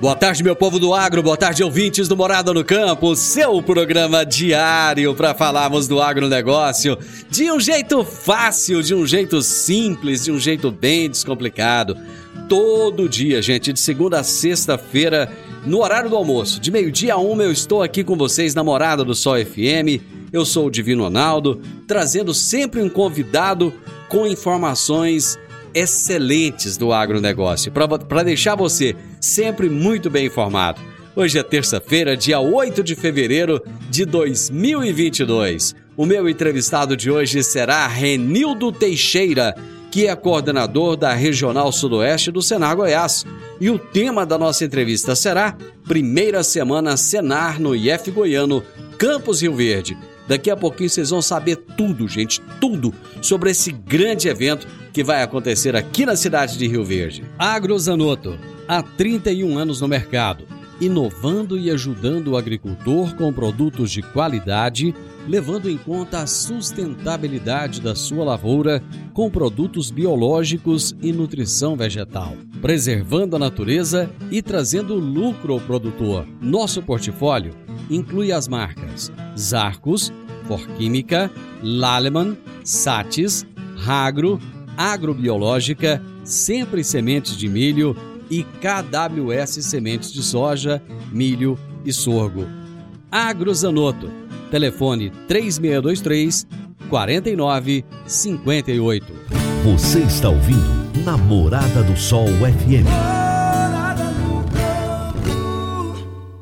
Boa tarde, meu povo do agro, boa tarde, ouvintes do Morada no Campo, seu programa diário para falarmos do agronegócio de um jeito fácil, de um jeito simples, de um jeito bem descomplicado. Todo dia, gente, de segunda a sexta-feira, no horário do almoço, de meio-dia a uma, eu estou aqui com vocês na Morada do Sol FM. Eu sou o Divino Ronaldo, trazendo sempre um convidado com informações excelentes do agronegócio, para deixar você sempre muito bem informado. Hoje é terça-feira, dia 8 de fevereiro de 2022. O meu entrevistado de hoje será Renildo Teixeira, que é coordenador da Regional Sudoeste do Senar Goiás. E o tema da nossa entrevista será Primeira Semana Senar no IF Goiano, Campos Rio Verde. Daqui a pouquinho vocês vão saber tudo, gente, tudo sobre esse grande evento que vai acontecer aqui na cidade de Rio Verde. Agrozanoto, há 31 anos no mercado, inovando e ajudando o agricultor com produtos de qualidade, levando em conta a sustentabilidade da sua lavoura com produtos biológicos e nutrição vegetal, preservando a natureza e trazendo lucro ao produtor. Nosso portfólio inclui as marcas Zarcos, Forquímica, Laleman, Satis, Ragro, Agrobiológica, Sempre Sementes de Milho e KWS Sementes de Soja, Milho e Sorgo. Agrozanoto, telefone 3623 4958. Você está ouvindo Namorada do Sol FM.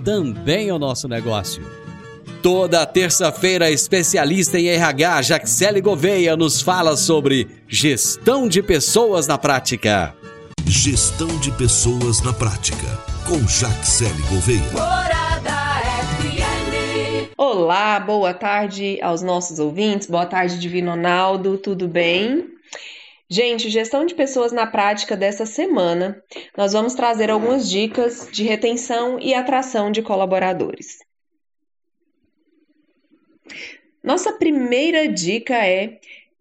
também é o nosso negócio. Toda terça-feira, especialista em RH, Jaxele Gouveia, nos fala sobre gestão de pessoas na prática. Gestão de pessoas na prática, com Jaxele Gouveia. Olá, boa tarde aos nossos ouvintes, boa tarde, Divino Ronaldo, tudo bem? Gente, gestão de pessoas na prática dessa semana, nós vamos trazer algumas dicas de retenção e atração de colaboradores. Nossa primeira dica é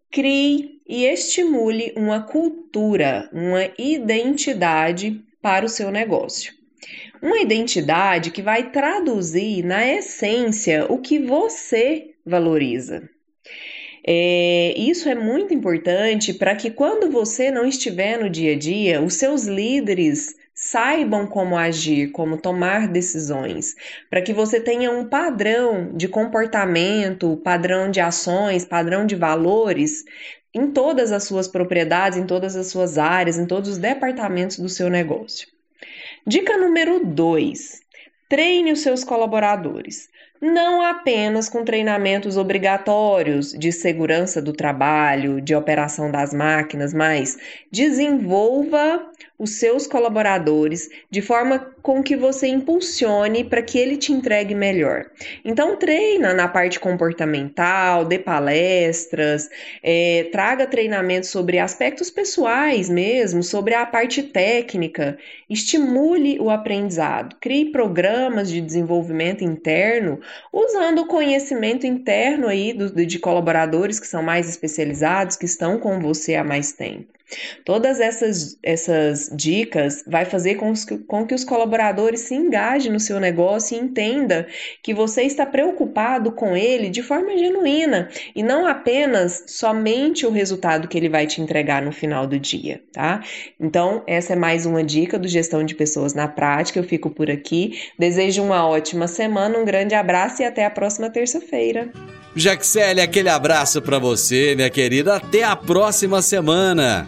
crie e estimule uma cultura, uma identidade para o seu negócio. Uma identidade que vai traduzir na essência o que você valoriza. É, isso é muito importante para que quando você não estiver no dia a dia, os seus líderes saibam como agir, como tomar decisões, para que você tenha um padrão de comportamento, padrão de ações, padrão de valores em todas as suas propriedades, em todas as suas áreas, em todos os departamentos do seu negócio. Dica número 2: treine os seus colaboradores não apenas com treinamentos obrigatórios de segurança do trabalho, de operação das máquinas, mas desenvolva os seus colaboradores de forma com que você impulsione para que ele te entregue melhor. Então, treina na parte comportamental, dê palestras, é, traga treinamentos sobre aspectos pessoais mesmo, sobre a parte técnica, estimule o aprendizado, crie programas de desenvolvimento interno usando o conhecimento interno aí do, de colaboradores que são mais especializados, que estão com você há mais tempo. Todas essas, essas dicas vai fazer com, os, com que os colaboradores se engajem no seu negócio e entenda que você está preocupado com ele de forma genuína e não apenas somente o resultado que ele vai te entregar no final do dia, tá? Então, essa é mais uma dica do Gestão de Pessoas na Prática. Eu fico por aqui. Desejo uma ótima semana, um grande abraço e até a próxima terça-feira. Jaxele, aquele abraço para você, minha querida. Até a próxima semana.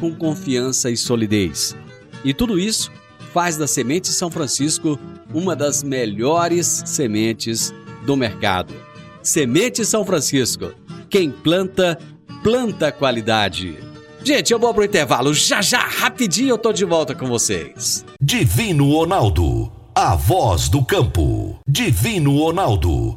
com confiança e solidez. E tudo isso faz da Semente São Francisco uma das melhores sementes do mercado. Semente São Francisco. Quem planta, planta qualidade. Gente, eu vou pro intervalo. Já já, rapidinho, eu tô de volta com vocês. Divino Ronaldo, a voz do campo. Divino Ronaldo,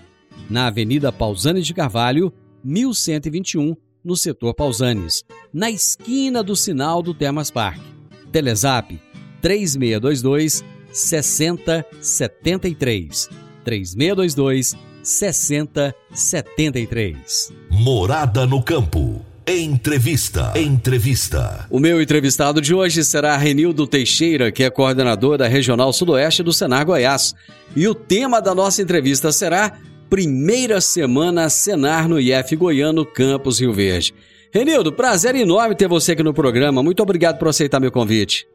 na Avenida Pausanes de Carvalho, 1121, no setor Pausanes, na esquina do sinal do Termas Park. Telezap 3622 6073. 3622 6073. Morada no campo. Entrevista. Entrevista. O meu entrevistado de hoje será Renildo Teixeira, que é coordenador da Regional Sudoeste do Senar Goiás. E o tema da nossa entrevista será primeira semana Senar no IF Goiano, Campos Rio Verde. Renildo, prazer enorme ter você aqui no programa. Muito obrigado por aceitar meu convite.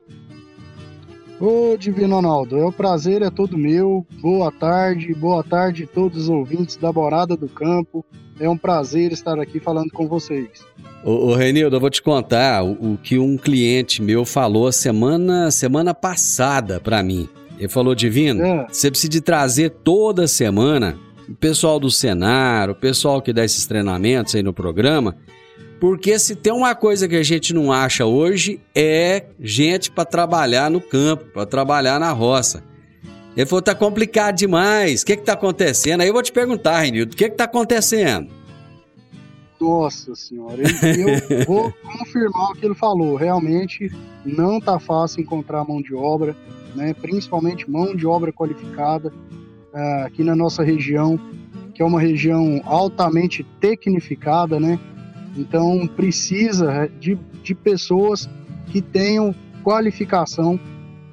Ô Divino Ronaldo, é o prazer é todo meu. Boa tarde, boa tarde a todos os ouvintes da Morada do Campo. É um prazer estar aqui falando com vocês. Ô, ô Renildo, eu vou te contar o, o, que um cliente meu falou semana, semana passada para mim. Ele falou, Divino, é. você precisa de trazer toda semana o pessoal do Senar, o pessoal que dá esses treinamentos aí no programa, porque se tem uma coisa que a gente não acha hoje é gente para trabalhar no campo, para trabalhar na roça. Ele falou, tá complicado demais, o que que tá acontecendo? Aí eu vou te perguntar, Renildo, o que que tá acontecendo? Nossa senhora, eu, eu vou confirmar o que ele falou. Realmente não tá fácil encontrar mão de obra, né? principalmente mão de obra qualificada. É, aqui na nossa região, que é uma região altamente tecnificada, né? Então precisa de, de pessoas que tenham qualificação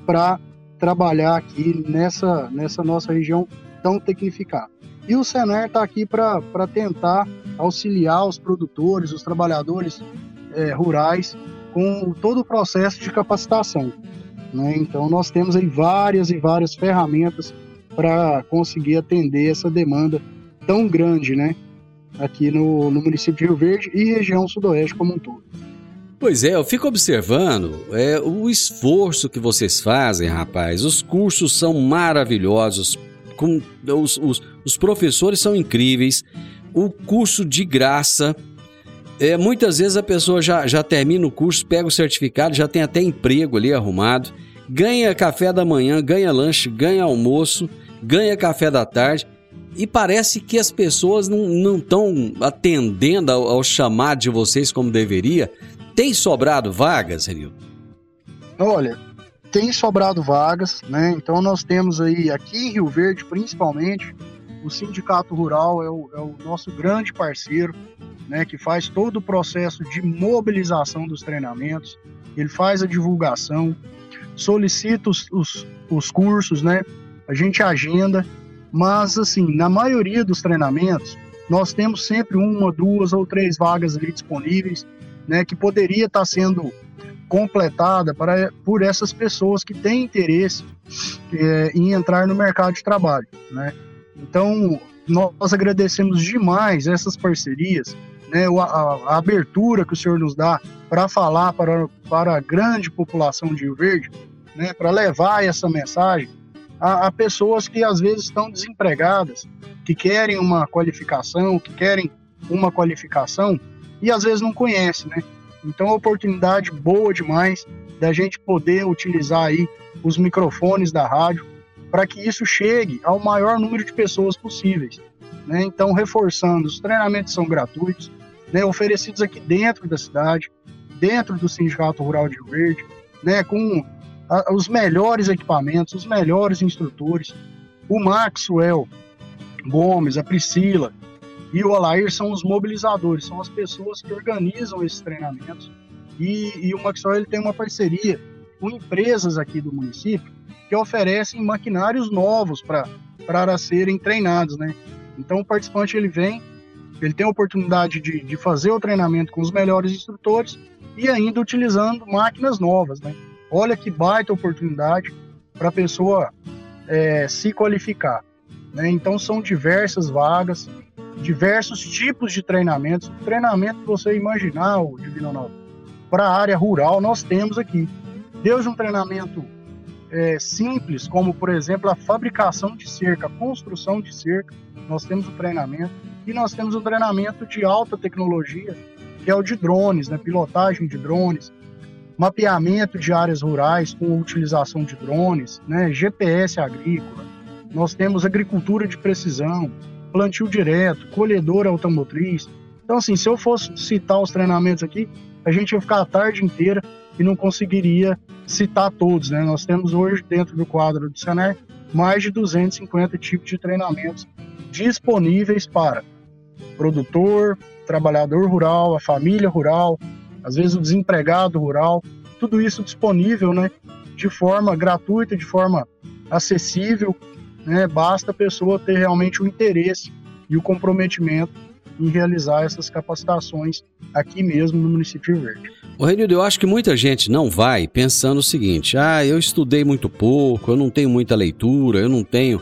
para trabalhar aqui nessa, nessa nossa região tão tecnificada. E o Senar está aqui para tentar auxiliar os produtores, os trabalhadores é, rurais com todo o processo de capacitação. Né? Então nós temos aí várias e várias ferramentas para conseguir atender essa demanda tão grande, né? Aqui no, no município de Rio Verde e região sudoeste como um todo. Pois é, eu fico observando é, o esforço que vocês fazem, rapaz. Os cursos são maravilhosos, com, os, os, os professores são incríveis, o curso de graça. É, muitas vezes a pessoa já, já termina o curso, pega o certificado, já tem até emprego ali arrumado, ganha café da manhã, ganha lanche, ganha almoço ganha café da tarde e parece que as pessoas não estão atendendo ao, ao, chamado de vocês como deveria. Tem sobrado vagas, Renildo? Olha, tem sobrado vagas, né? Então nós temos aí, aqui em Rio Verde principalmente, o Sindicato Rural é o, é o nosso grande parceiro, né? Que faz todo o processo de mobilização dos treinamentos, ele faz a divulgação, solicita os, os, os cursos, né? A gente agenda Mas, assim, na maioria dos treinamentos, nós temos sempre uma, duas ou três vagas ali disponíveis, né, que poderia estar sendo completada para, por essas pessoas que têm interesse é, em entrar no mercado de trabalho, né? Então, nós agradecemos demais essas parcerias, né, a, a, abertura que o senhor nos dá para falar para, para a grande população de Rio Verde, né, para levar essa mensagem a, a, pessoas que às vezes estão desempregadas, que querem uma qualificação, que querem uma qualificação e às vezes não conhecem, né? Então, é oportunidade boa demais da gente poder utilizar aí os microfones da rádio para que isso chegue ao maior número de pessoas possíveis. Né? Então, reforçando, os treinamentos são gratuitos, né? oferecidos aqui dentro da cidade, dentro do Sindicato Rural de Rio Verde, né? com os melhores equipamentos, os melhores instrutores. O Maxwell Gomes, a Priscila, e o Alair são os mobilizadores, são as pessoas que organizam esses treinamentos. E, e o Maxwell ele tem uma parceria com empresas aqui do município que oferecem maquinários novos para serem treinados, né? Então o participante ele vem, ele tem a oportunidade de, de fazer o treinamento com os melhores instrutores e ainda utilizando máquinas novas, né? Olha que baita oportunidade para a pessoa é, se qualificar. Né? Então são diversas vagas, diversos tipos de treinamentos. Treinamento que você imaginar, o Divino Ronaldo, para a área rural, nós temos aqui. Desde um treinamento é, simples, como por exemplo a fabricação de cerca, a construção de cerca, nós temos o treinamento. E nós temos o treinamento de alta tecnologia, que é o de drones, né? pilotagem de drones, mapeamento de áreas rurais com utilização de drones, né? GPS agrícola. Nós temos agricultura de precisão, plantio direto, colhedora automotriz. Então, assim, se eu fosse citar os treinamentos aqui, a gente ia ficar a tarde inteira e não conseguiria citar todos, né? Nós temos hoje, dentro do quadro do Senar, mais de 250 tipos de treinamentos disponíveis para produtor, trabalhador rural, a família rural, às vezes o desempregado rural, tudo isso disponível, né? De forma gratuita, de forma acessível né? Basta a pessoa ter realmente o interesse e o comprometimento em realizar essas capacitações aqui mesmo no município de Verde. O Renildo, eu acho que muita gente não vai pensando o seguinte: ah, eu estudei muito pouco, eu não tenho muita leitura, eu não tenho.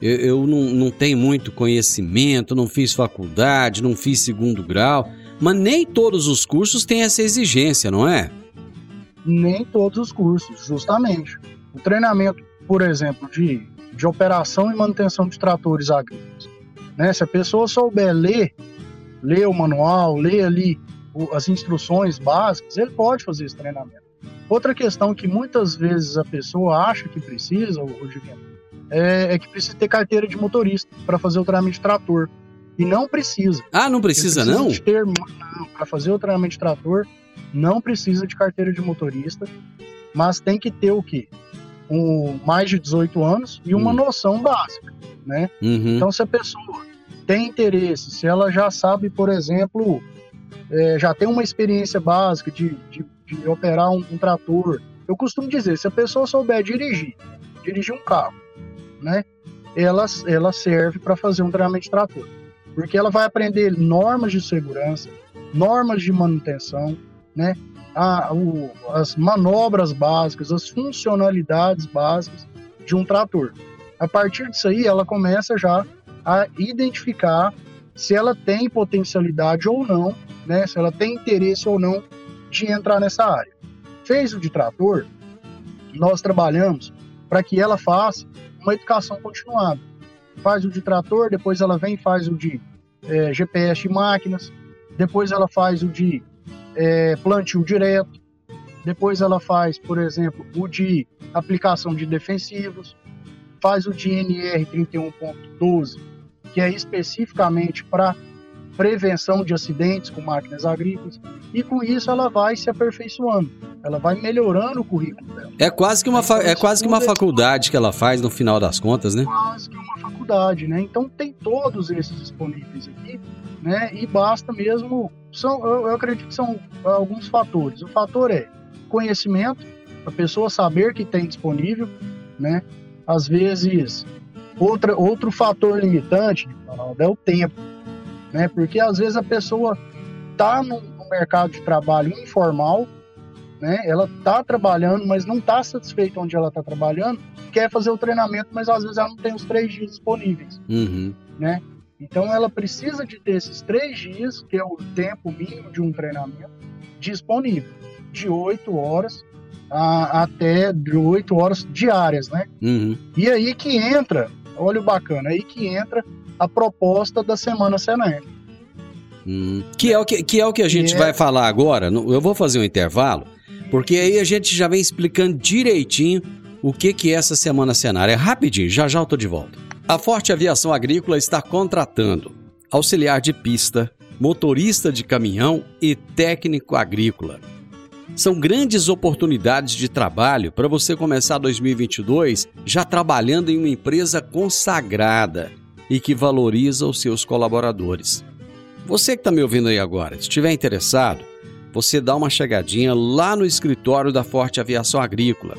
Eu, eu não, não tenho muito conhecimento, não fiz faculdade, não fiz segundo grau. Mas nem todos os cursos têm essa exigência, não é? Nem todos os cursos, justamente. O treinamento, por exemplo, de de operação e manutenção de tratores agrícolas. Né? Se a pessoa souber ler, ler o manual, ler ali as instruções básicas, ele pode fazer esse treinamento. Outra questão que muitas vezes a pessoa acha que precisa, o é, é que precisa ter carteira de motorista para fazer o treinamento de trator. E não precisa. Ah, não precisa, precisa não? Ter, não, para fazer o treinamento de trator, não precisa de carteira de motorista, mas tem que ter o quê? com mais de 18 anos e uma hum. noção básica, né? Uhum. Então, se a pessoa tem interesse, se ela já sabe, por exemplo, é, já tem uma experiência básica de, de, de operar um, um, trator, eu costumo dizer, se a pessoa souber dirigir, dirigir um carro, né? Ela, ela serve para fazer um treinamento de trator, porque ela vai aprender normas de segurança, normas de manutenção, né? a, o, as manobras básicas, as funcionalidades básicas de um trator. A partir disso aí, ela começa já a identificar se ela tem potencialidade ou não, né, se ela tem interesse ou não de entrar nessa área. Fez o de trator, nós trabalhamos para que ela faça uma educação continuada. Faz o de trator, depois ela vem e faz o de é, GPS de máquinas, depois ela faz o de é, plantio direto. Depois ela faz, por exemplo, o de aplicação de defensivos, faz o de NR 31.12, que é especificamente para prevenção de acidentes com máquinas agrícolas, e com isso ela vai se aperfeiçoando, ela vai melhorando o currículo dela. É quase que uma, então, é quase que uma faculdade que ela faz no final das contas, né? Quase que faculdade, né? Então tem todos esses disponíveis aqui, né? E basta mesmo são, eu, eu acredito que são alguns fatores. O fator é conhecimento, a pessoa saber que tem disponível, né? Às vezes, Outra, outro fator limitante, é o tempo. Né? Porque às vezes a pessoa no, no mercado de trabalho informal, né? Ela está trabalhando, mas não está satisfeita onde ela está trabalhando, quer fazer o treinamento, mas às vezes ela não tem os três dias disponíveis, Uhum. né? Então ela precisa de ter esses três dias, que é o tempo mínimo de um treinamento, disponível, de oito horas a, até de oito horas diárias, né? Uhum. E aí que entra, olha o bacana, aí que entra a proposta da Semana Senar. Hum. Que, é o que, que é o que a gente É. vai falar agora. Eu vou fazer um intervalo, porque aí a gente já vem explicando direitinho o que, que é essa Semana Cenária. Rapidinho, já já eu tô de volta. A Forte Aviação Agrícola está contratando auxiliar de pista, motorista de caminhão e técnico agrícola. São grandes oportunidades de trabalho para você começar 2022 já trabalhando em uma empresa consagrada e que valoriza os seus colaboradores. Você que está me ouvindo aí agora, se estiver interessado, você dá uma chegadinha lá no escritório da Forte Aviação Agrícola,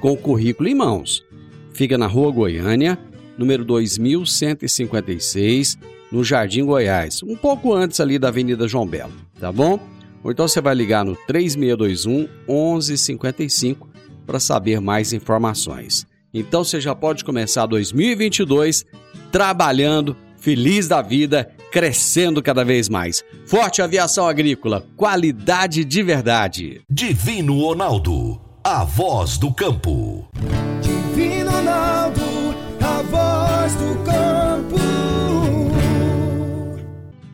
com o currículo em mãos. Fica na Rua Goiânia, número 2156, no Jardim Goiás, um pouco antes ali da Avenida João Belo, tá bom? Ou então você vai ligar no 3621 1155 para saber mais informações. Então você já pode começar 2022 trabalhando, feliz da vida, crescendo cada vez mais. Forte Aviação Agrícola, qualidade de verdade. Divino Ronaldo, a voz do campo. Divino Ronaldo, a voz do campo.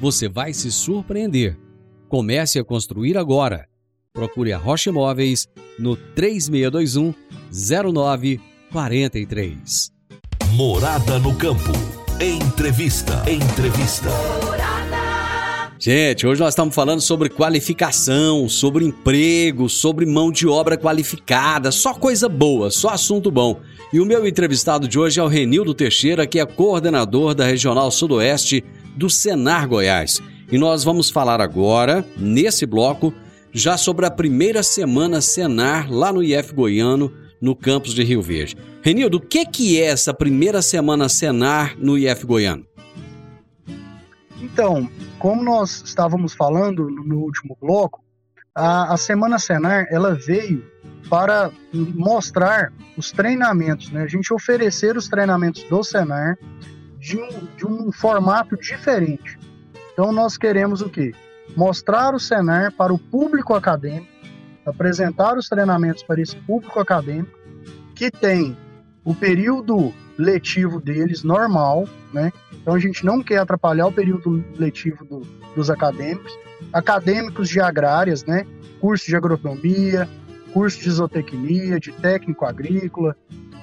você vai se surpreender. Comece a construir agora. Procure a Rocha Imóveis no 3621 0943. Morada no campo. Entrevista. Entrevista. Gente, hoje nós estamos falando sobre qualificação, sobre emprego, sobre mão de obra qualificada, só coisa boa, só assunto bom. E o meu entrevistado de hoje é o Renildo Teixeira, que é coordenador da Regional Sudoeste do Senar Goiás. E nós vamos falar agora, nesse bloco, já sobre a primeira semana Senar lá no IF Goiano, no campus de Rio Verde. Renildo, o que, que é essa primeira semana Senar no IF Goiano? Então, como nós estávamos falando no último bloco, a, a Semana Senar ela veio para mostrar os treinamentos, né? A gente oferecer os treinamentos do Senar de um, de um formato diferente. Então nós queremos o quê? Mostrar o Senar para o público acadêmico, apresentar os treinamentos para esse público acadêmico que tem o período letivo deles normal, né? Então a gente não quer atrapalhar o período letivo do- dos acadêmicos, acadêmicos de agrárias, né? Curso de agronomia, curso de zootecnia, de técnico agrícola,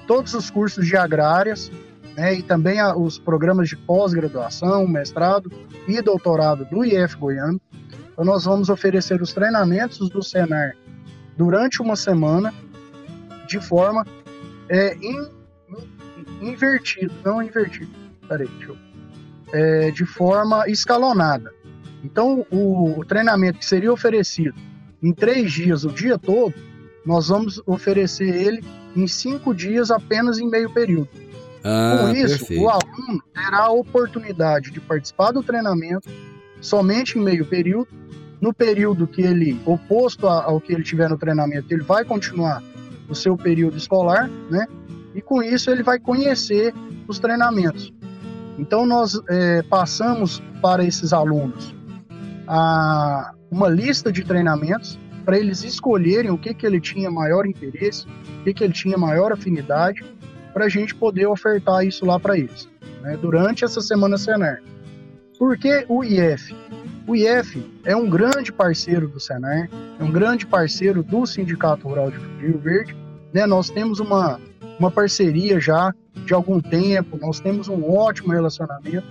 todos os cursos de agrárias, né? E também a- os programas de pós-graduação, mestrado e doutorado do IF Goiano. Então nós vamos oferecer os treinamentos do Senar durante uma semana de forma é, in- in- invertida, não invertida, peraí, deixa eu, é, de forma escalonada. Então, o, o treinamento que seria oferecido em três dias, o dia todo, nós vamos oferecer ele em cinco dias, apenas em meio período. Ah, Com isso, perfeito. o aluno terá a oportunidade de participar do treinamento somente em meio período. No período que ele, oposto a- ao que ele tiver no treinamento, ele vai continuar o seu período escolar, né? E com isso ele vai conhecer os treinamentos. Então nós eh, passamos para esses alunos a, uma lista de treinamentos para eles escolherem o que, que ele tinha maior interesse, o que, que ele tinha maior afinidade, para a gente poder ofertar isso lá para eles, né, durante essa semana Senar. Por que o IF? O IF é um grande parceiro do Senar, é um grande parceiro do Sindicato Rural de Rio Verde. Né? Nós temos uma, uma parceria já de algum tempo, nós temos um ótimo relacionamento.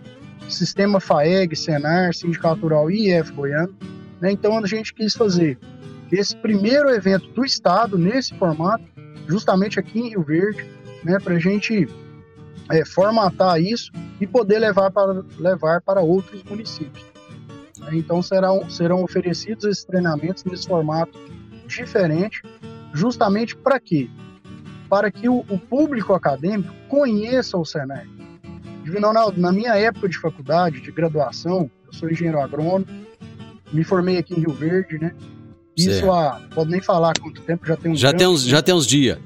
Sistema FAEG, Senar, Sindicato Rural e IF Goiano. Né? Então a gente quis fazer esse primeiro evento do Estado nesse formato, justamente aqui em Rio Verde, né, para a gente é, formatar isso e poder levar para, levar para outros municípios. Então serão, serão oferecidos esses treinamentos nesse formato diferente, justamente para quê? Para que o, o, público acadêmico conheça o Senai. Ronaldo, na minha época de faculdade, de graduação, eu sou engenheiro agrônomo, me formei aqui em Rio Verde, né? Isso há, pode nem falar quanto tempo, já tem uns Já tem uns, já tem uns dias.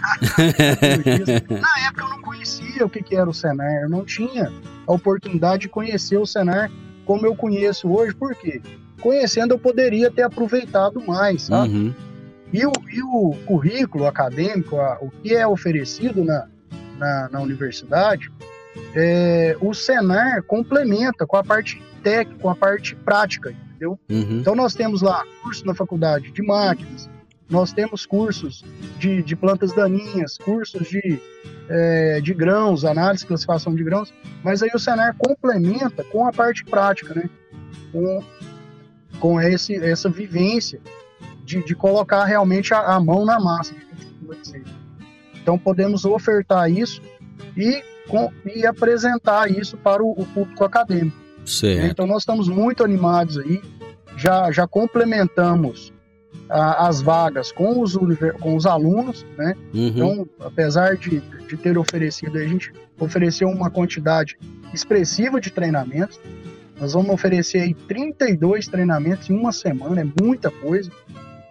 Na época eu não conhecia o que, que era o Senar, eu não tinha a oportunidade de conhecer o Senar como eu conheço hoje, por quê? Conhecendo eu poderia ter aproveitado mais, sabe? Uhum. E, o, e o currículo acadêmico, a, o que é oferecido na, na, na universidade, é, o Senar complementa com a parte técnica, com a parte prática, entendeu? Uhum. Então nós temos lá curso na faculdade de máquinas, nós temos cursos de, de plantas daninhas, cursos de, é, de grãos, análise e classificação de grãos, mas aí o Senar complementa com a parte prática, né? Com, com esse, essa vivência de, de colocar realmente a, a mão na massa, Então podemos ofertar isso e, com, e apresentar isso para o, o público acadêmico. Certo. Então nós estamos muito animados aí, já, já complementamos as vagas com os, com os alunos, né? Uhum. Então, apesar de, de ter oferecido, a gente ofereceu uma quantidade expressiva de treinamentos. Nós vamos oferecer aí 32 treinamentos em uma semana, é muita coisa,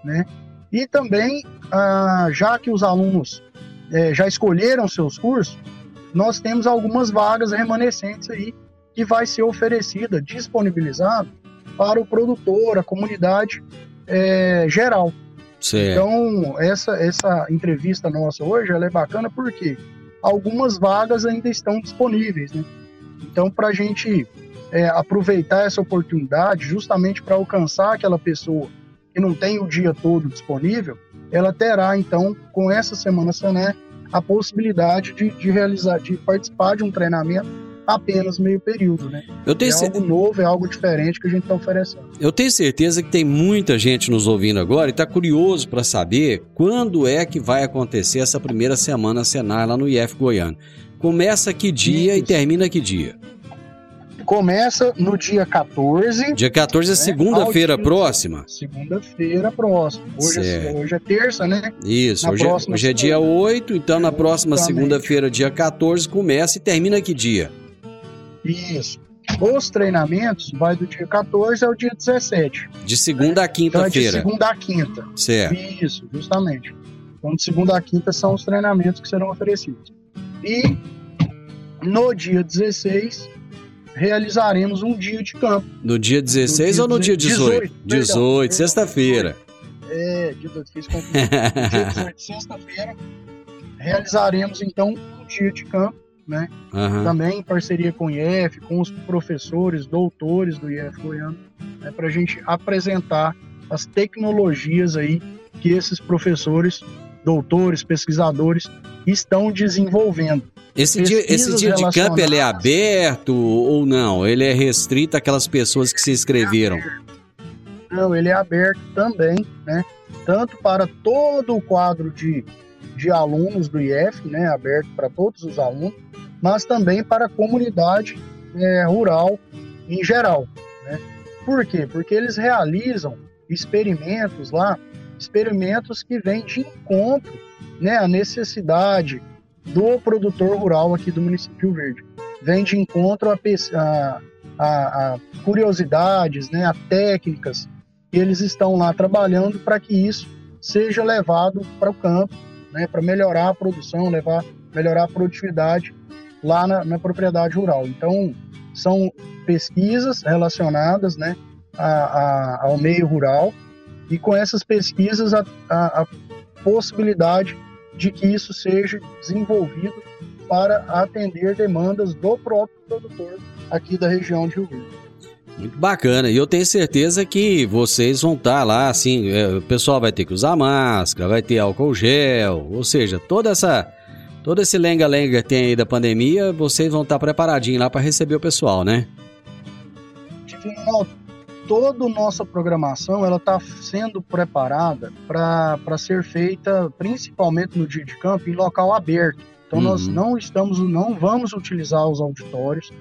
né? E também, ah, já que os alunos é, já escolheram seus cursos, nós temos algumas vagas remanescentes aí que vai ser oferecida, disponibilizada para o produtor, a comunidade é, geral. Certo. Então, essa, essa entrevista nossa hoje ela é bacana porque algumas vagas ainda estão disponíveis. Né? Então, para a gente é, aproveitar essa oportunidade, justamente para alcançar aquela pessoa que não tem o dia todo disponível, ela terá, então, com essa Semana Sané, a possibilidade de, de realizar, de participar de um treinamento apenas meio período, né? Eu tenho é algo novo, é algo diferente que a gente está oferecendo. Eu tenho certeza que tem muita gente nos ouvindo agora e está curioso para saber quando é que vai acontecer essa primeira semana Senar lá no IF Goiano. Começa que dia Isso. e termina que dia? Começa no dia 14. Dia 14 é né? segunda-feira próxima? Segunda-feira próxima. Hoje é, hoje é terça, né? Isso, hoje, é, hoje é dia 8, então na próxima segunda-feira, dia 14, começa e termina que dia? Isso. Os treinamentos vai do dia 14 ao dia 17. De segunda a quinta-feira. Então, é de segunda a quinta. Certo. Isso, justamente. Então, de segunda a quinta são os treinamentos que serão oferecidos. E no dia 16, realizaremos um dia de campo. No dia 16 no ou no dia 18? 18, 18 sexta-feira. É, dia 18, fiz confusão. dia 18, sexta-feira, realizaremos então um dia de campo né? Uhum. Também em parceria com o IF, com os professores, doutores do IF Goiano, né, para a gente apresentar as tecnologias aí que esses professores, doutores, pesquisadores estão desenvolvendo. Esse dia, esse dia de campo ele é aberto ou não? Ele é restrito àquelas pessoas que se inscreveram? Não, ele é aberto também, né? Tanto para todo o quadro de, de alunos do IF, né? Aberto para todos os alunos, mas também para a comunidade é, rural em geral. Né? Por quê? Porque eles realizam experimentos lá, experimentos que vêm de encontro né, à necessidade do produtor rural aqui do município Verde. Vem de encontro a, a, a, a curiosidades, né, a técnicas eles estão lá trabalhando para que isso seja levado para o campo, né, para melhorar a produção, levar, melhorar a produtividade lá na, na propriedade rural. Então, são pesquisas relacionadas né, a, a, ao meio rural e com essas pesquisas a, a, possibilidade de que isso seja desenvolvido para atender demandas do próprio produtor aqui da região de Rio Verde. Muito bacana. E eu tenho certeza que vocês vão estar lá, assim, é, o pessoal vai ter que usar máscara, vai ter álcool gel, ou seja, toda essa Todo esse lenga-lenga que tem aí da pandemia, vocês vão estar preparadinhos lá para receber o pessoal, né? Divino, toda nossa programação ela está sendo preparada para ser feita principalmente no dia de campo em local aberto. Então uhum. nós não estamos, não vamos utilizar os auditórios.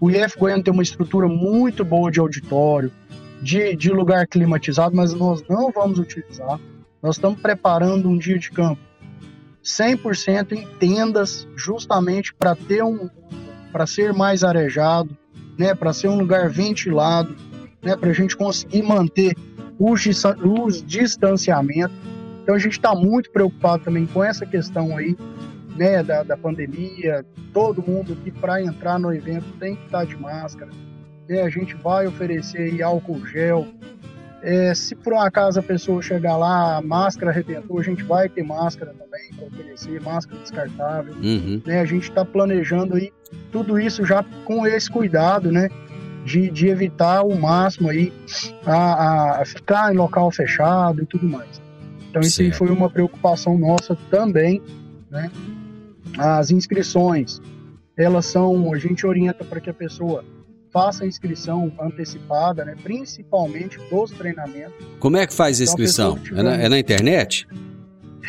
O IF Goiânia tem uma estrutura muito boa de auditório, de, de lugar climatizado, mas nós não vamos utilizar. Nós estamos preparando um dia de campo 100% em tendas, justamente para ter um para ser mais arejado, né, para ser um lugar ventilado, né, para a gente conseguir manter os, os distanciamentos. Então a gente está muito preocupado também com essa questão aí, né, da, da pandemia. Todo mundo que para entrar no evento tem que estar tá de máscara. Né, a gente vai oferecer álcool gel, é, se por um acaso a pessoa chegar lá, a máscara arrebentou, a gente vai ter máscara também para oferecer, máscara descartável. Uhum. Né? A gente está planejando aí tudo isso já com esse cuidado, né? De, de evitar o máximo aí a, a ficar em local fechado e tudo mais. Então isso aí foi uma preocupação nossa também, né? As inscrições, elas são, a gente orienta para que a pessoa faça a inscrição antecipada, né, principalmente dos treinamentos. Como é que faz a inscrição? Então, a é, na, é, na, internet?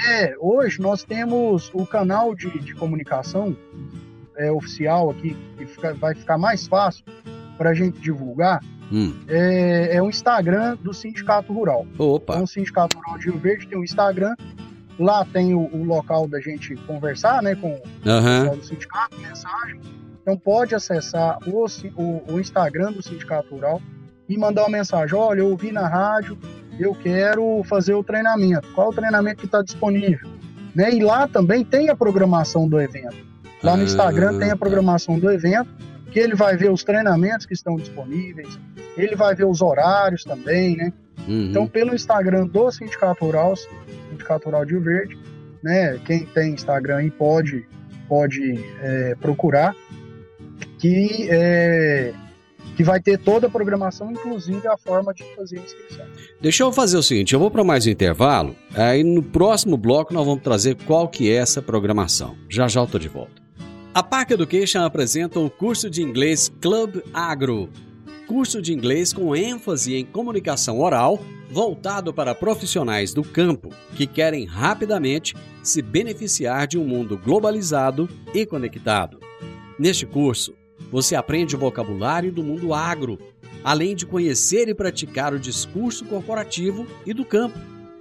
É, hoje nós temos o canal de, de comunicação é, oficial aqui, que fica, vai ficar mais fácil para a gente divulgar. Hum. É, é o Instagram do Sindicato Rural. Opa! Então, o Sindicato Rural de Rio Verde tem o Instagram, lá tem o, o local da gente conversar, né, com uhum. o sindicato, mensagem então pode acessar o, o, o Instagram do Sindicato Rural e mandar uma mensagem: olha, eu ouvi na rádio, eu quero fazer o treinamento. Qual o treinamento que está disponível? Né? E lá também tem a programação do evento. Lá no Instagram tem a ah, programação do evento, que ele vai ver os treinamentos que estão disponíveis, ele vai ver os horários também, né? Uhum. Então, pelo Instagram do Sindicato Rural, Sindicato Rural de Rio Verde, né? Quem tem Instagram aí pode, pode é, procurar que, é, que vai ter toda a programação, inclusive a forma de fazer a inscrição. Deixa eu fazer o seguinte, eu vou para mais um intervalo, aí no próximo bloco nós vamos trazer qual que é essa programação. Já já eu tô de volta. A Park Education apresenta o curso de inglês Club Agro. Curso de inglês com ênfase em comunicação oral, voltado para profissionais do campo que querem rapidamente se beneficiar de um mundo globalizado e conectado. Neste curso, você aprende o vocabulário do mundo agro, além de conhecer e praticar o discurso corporativo e do campo.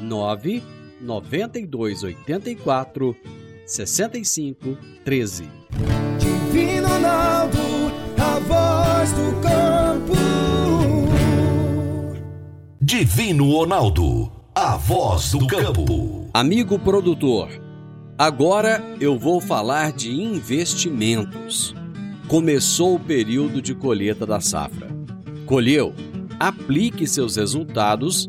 99284 6513 Divino Ronaldo, a voz do campo. Divino Ronaldo, a voz do campo. Amigo produtor, agora eu vou falar de investimentos. Começou o período de colheita da safra. Colheu? Aplique seus resultados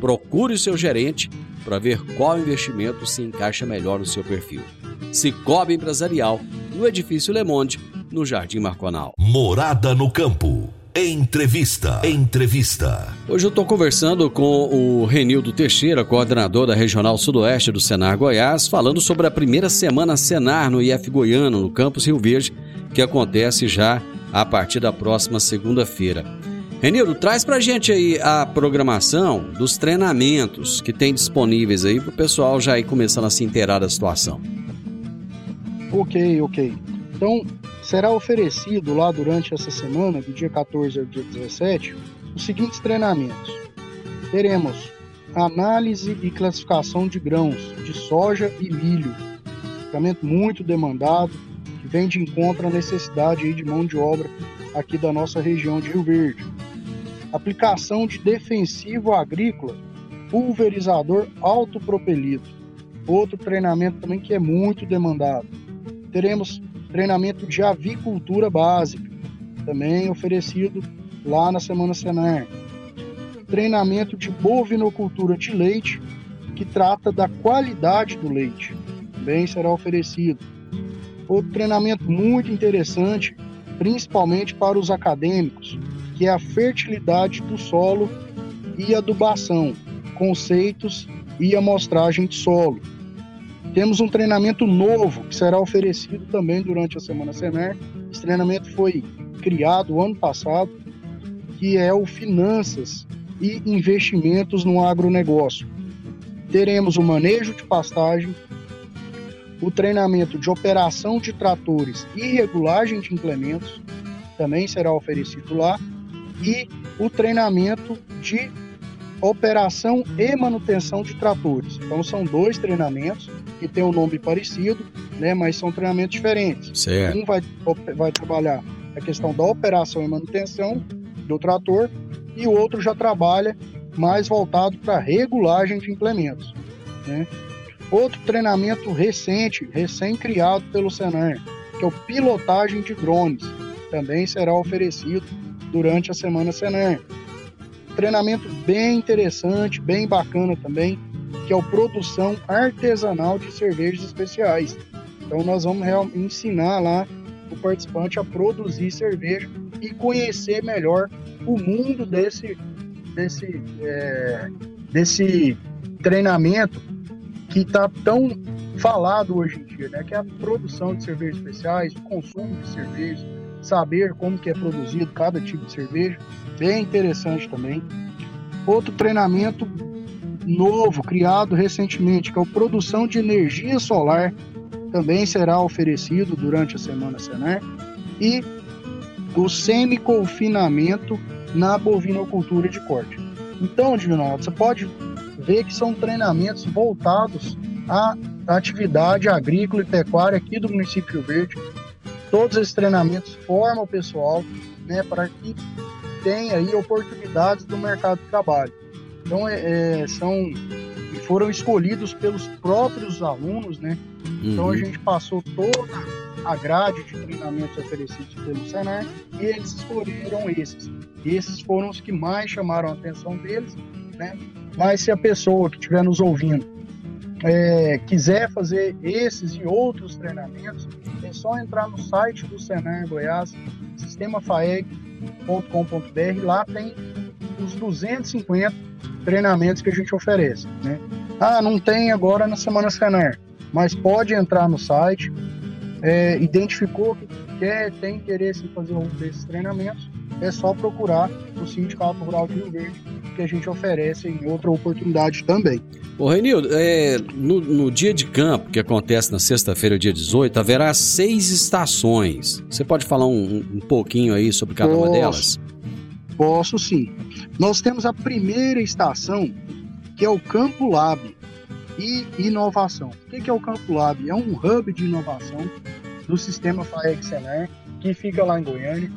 Procure o seu gerente para ver qual investimento se encaixa melhor no seu perfil. Cicobi Empresarial, no Edifício Le Monde, no Jardim Marconal. Morada no Campo. Entrevista. Entrevista. Hoje eu estou conversando com o Renildo Teixeira, coordenador da Regional Sudoeste do Senar Goiás, falando sobre a primeira semana Senar no IF Goiano, no campus Rio Verde, que acontece já a partir da próxima segunda-feira. Renildo, traz pra gente aí a programação dos treinamentos que tem disponíveis aí para o pessoal já ir começando a se inteirar da situação. Ok, ok. Então, será oferecido lá durante essa semana, do dia 14 ao dia 17, os seguintes treinamentos. Teremos análise e classificação de grãos de soja e milho, treinamento muito demandado, que vem de encontro à necessidade de mão de obra aqui da nossa região de Rio Verde. Aplicação de defensivo agrícola, pulverizador autopropelido. Outro treinamento também que é muito demandado. Teremos treinamento de avicultura básica, também oferecido lá na Semana Senar. Treinamento de bovinocultura de leite, que trata da qualidade do leite, também será oferecido. Outro treinamento muito interessante, principalmente para os acadêmicos, que é a fertilidade do solo e adubação, conceitos e amostragem de solo. Temos um treinamento novo que será oferecido também durante a Semana Senar. Esse treinamento foi criado ano passado, que é o Finanças e Investimentos no Agronegócio. Teremos o manejo de pastagem, o treinamento de operação de tratores e regulagem de implementos, também será oferecido lá, e o treinamento de operação e manutenção de tratores. Então são dois treinamentos que têm um nome parecido, né, mas são treinamentos diferentes. Certo. Um vai, vai trabalhar a questão da operação e manutenção do trator e o outro já trabalha mais voltado para regulagem de implementos. Né? Outro treinamento recente, recém-criado pelo Senar, que é o pilotagem de drones, também será oferecido durante a Semana Senar treinamento bem interessante, bem bacana também, que é o produção artesanal de cervejas especiais. Então nós vamos ensinar lá o participante a produzir cerveja e conhecer melhor o mundo desse desse é, desse treinamento que está tão falado hoje em dia, né? Que é a produção de cervejas especiais, o consumo de cerveja, saber como que é produzido cada tipo de cerveja bem interessante também. Outro treinamento novo, criado recentemente, que é a produção de energia solar, também será oferecido durante a Semana Senar. E o semi-confinamento na bovinocultura de corte. Então, Divinaldo, você pode ver que são treinamentos voltados à atividade agrícola e pecuária aqui do município Verde. Todos esses treinamentos formam o pessoal né, para que tem aí oportunidades do mercado de trabalho. Então, é, é são foram escolhidos pelos próprios alunos, né? Uhum. Então a uhum. gente passou toda a grade de treinamentos oferecidos pelo Senar e eles escolheram esses. Esses foram os que mais chamaram a atenção deles, né? Mas se a pessoa que estiver nos ouvindo é, quiser fazer esses e outros treinamentos, é só entrar no site do Senar Goiás, Sistema FAEG, com.br Lá tem os 250 treinamentos que a gente oferece. Né? Ah, não tem agora na Semana Senar, mas pode entrar no site, é, identificou que quer, tem interesse em fazer um desses treinamentos, é só procurar o Sindicato Rural de Rio Verde, que a gente oferece em outra oportunidade também. Ô Renildo, é, no, no, dia de campo, que acontece na sexta-feira, dia 18, haverá seis estações. Você pode falar um, um pouquinho aí sobre cada Posso. uma delas? Posso sim. Nós temos a primeira estação, que é o Campo Lab e inovação. O que é o Campo Lab? É um hub de inovação do sistema FAEG Senar, que fica lá em Goiânia,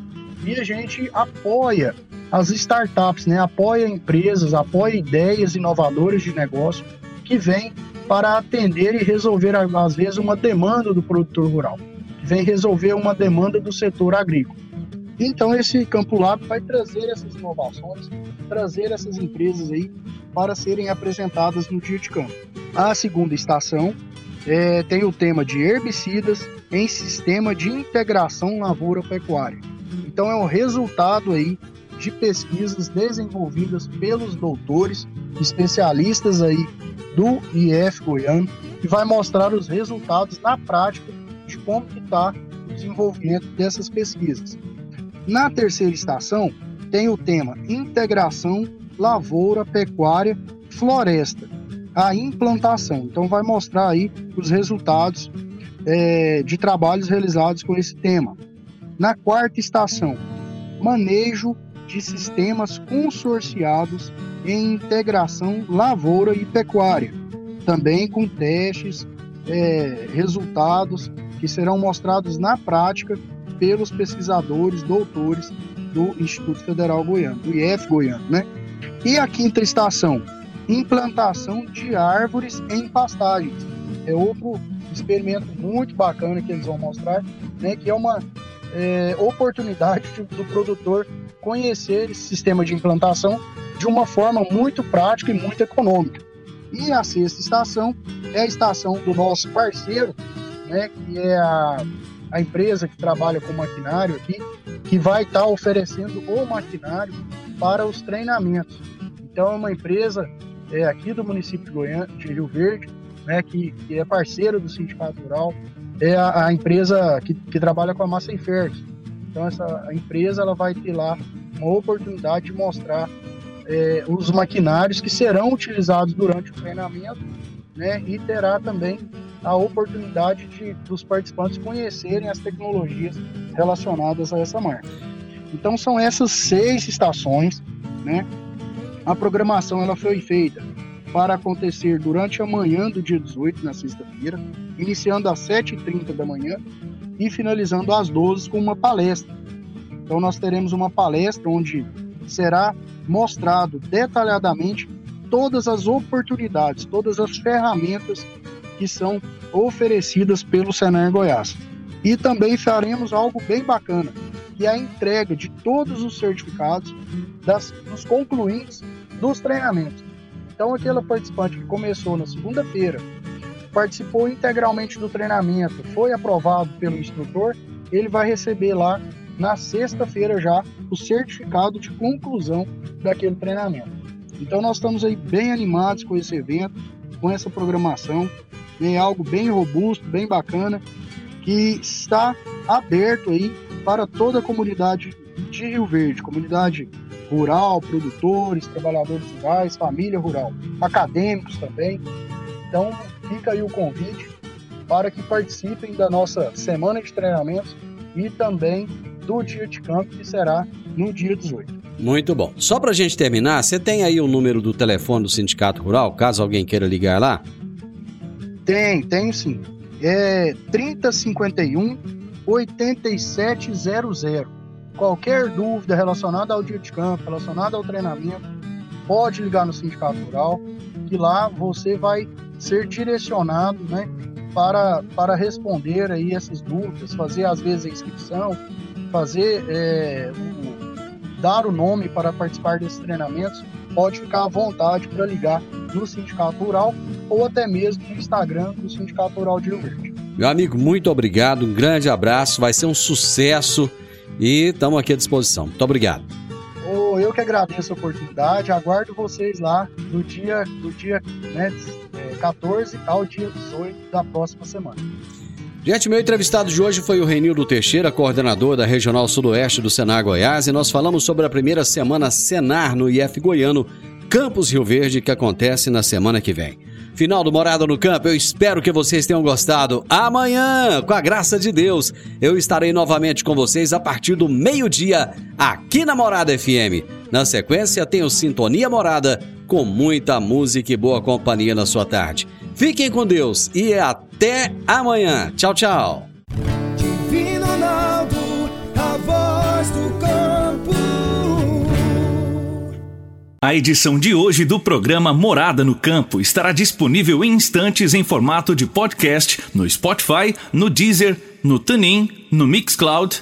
e a gente apoia as startups, né? apoia empresas, apoia ideias inovadoras de negócio que vêm para atender e resolver, às vezes, uma demanda do produtor rural, que vem resolver uma demanda do setor agrícola. Então, esse Campo Lab vai trazer essas inovações, trazer essas empresas aí para serem apresentadas no dia de campo. A segunda estação é, tem o tema de herbicidas em sistema de integração lavoura-pecuária. Então é um resultado aí de pesquisas desenvolvidas pelos doutores, especialistas aí do IF Goiano, que vai mostrar os resultados na prática de como está o desenvolvimento dessas pesquisas. Na terceira estação tem o tema integração lavoura, pecuária, floresta, a implantação. Então vai mostrar aí os resultados é, de trabalhos realizados com esse tema. Na quarta estação, manejo de sistemas consorciados em integração lavoura e pecuária, também com testes, é, resultados que serão mostrados na prática pelos pesquisadores, doutores do Instituto Federal Goiano, do IF Goiano, né? E a quinta estação, implantação de árvores em pastagens. É outro experimento muito bacana que eles vão mostrar, né? Que é uma é, oportunidade do produtor conhecer esse sistema de implantação de uma forma muito prática e muito econômica. E a sexta estação é a estação do nosso parceiro, né, que é a, a empresa que trabalha com maquinário aqui, que vai estar tá oferecendo o maquinário para os treinamentos. Então, é uma empresa é, aqui do município de, Goiânia, de Rio Verde, né, que, que é parceiro do Sindicato Rural, é a, a empresa que, que, trabalha com a massa infértil. Então, essa empresa ela vai ter lá uma oportunidade de mostrar é, os maquinários que serão utilizados durante o treinamento né, e terá também a oportunidade de, dos participantes conhecerem as tecnologias relacionadas a essa marca. Então são essas seis estações, né? A programação ela foi feita para acontecer durante a manhã do dia 18, na sexta-feira, iniciando às 7h30 da manhã e finalizando às 12 com uma palestra. Então nós teremos uma palestra onde será mostrado detalhadamente todas as oportunidades, todas as ferramentas que são oferecidas pelo Senar Goiás. E também faremos algo bem bacana, que é a entrega de todos os certificados das, dos concluintes dos treinamentos. Então, aquele participante que começou na segunda-feira, participou integralmente do treinamento, foi aprovado pelo instrutor, ele vai receber lá na sexta-feira já o certificado de conclusão daquele treinamento. Então, nós estamos aí bem animados com esse evento, com essa programação é algo bem robusto, bem bacana, que está aberto aí para toda a comunidade de Rio Verde, comunidade rural, produtores, trabalhadores rurais, família rural, acadêmicos também. Então, fica aí o convite para que participem da nossa semana de treinamentos e também do dia de campo, que será no dia 18. Muito bom. Só para a gente terminar, você tem aí o número do telefone do Sindicato Rural, caso alguém queira ligar lá? Tem, tem sim. É 3051 8700. Qualquer dúvida relacionada ao dia de campo, relacionada ao treinamento, pode ligar no Sindicato Rural, que lá você vai ser direcionado né, para, para responder aí essas dúvidas, fazer às vezes a inscrição, fazer é, o, dar o nome para participar desses treinamentos, pode ficar à vontade para ligar no Sindicato Rural ou até mesmo no Instagram do Sindicato Rural de Rio Verde. Meu amigo, muito obrigado, um grande abraço, vai ser um sucesso e estamos aqui à disposição. Muito obrigado. Oh, eu que agradeço a oportunidade, aguardo vocês lá no dia, do dia né, 14 é, ao dia 18 da próxima semana. Gente, meu entrevistado de hoje foi o Renildo Teixeira, coordenador da Regional Sudoeste do Senar Goiás, e nós falamos sobre a primeira semana Senar no IF Goiano, Campus Rio Verde, que acontece na semana que vem. Final do Morada no Campo, eu espero que vocês tenham gostado. Amanhã, com a graça de Deus, eu estarei novamente com vocês a partir do meio-dia, aqui na Morada FM. Na sequência, tenho Sintonia Morada, com muita música e boa companhia na sua tarde. Fiquem com Deus e até amanhã. Tchau, tchau. Divino Ronaldo, a voz do A edição de hoje do programa Morada no Campo estará disponível em instantes em formato de podcast no Spotify, no Deezer, no TuneIn, no Mixcloud,